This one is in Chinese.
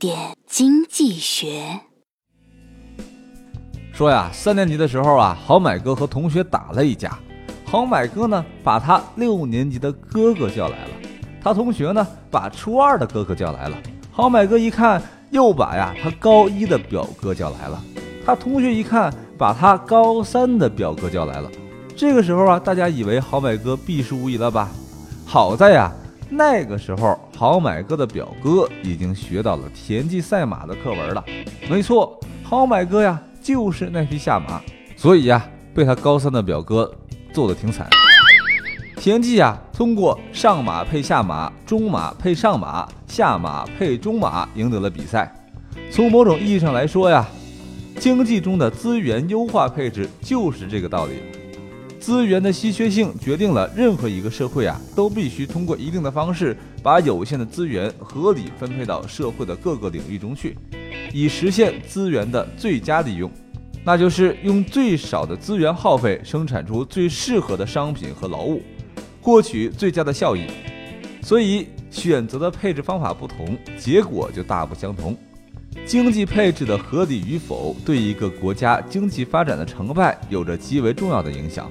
点经济学。说呀，三年级的时候啊，好买哥和同学打了一架。好买哥呢，把他六年级的哥哥叫来了；他同学呢，把初二的哥哥叫来了。好买哥一看，又把呀他高一的表哥叫来了。他同学一看，把他高三的表哥叫来了。这个时候啊，大家以为好买哥必输无疑了吧？好在呀，那个时候好买哥的表哥已经学到了田忌赛马的课文了。没错，好买哥呀，就是那匹下马，所以呀，被他高三的表哥揍得挺惨。田忌呀，通过上马配下马、中马配上马、下马配中马赢得了比赛。从某种意义上来说呀，经济中的资源优化配置就是这个道理。资源的稀缺性决定了任何一个社会啊，都必须通过一定的方式，把有限的资源合理分配到社会的各个领域中去，以实现资源的最佳利用。那就是用最少的资源耗费，生产出最适合的商品和劳务，获取最佳的效益。所以，选择的配置方法不同，结果就大不相同。经济配置的合理与否，对一个国家经济发展的成败有着极为重要的影响。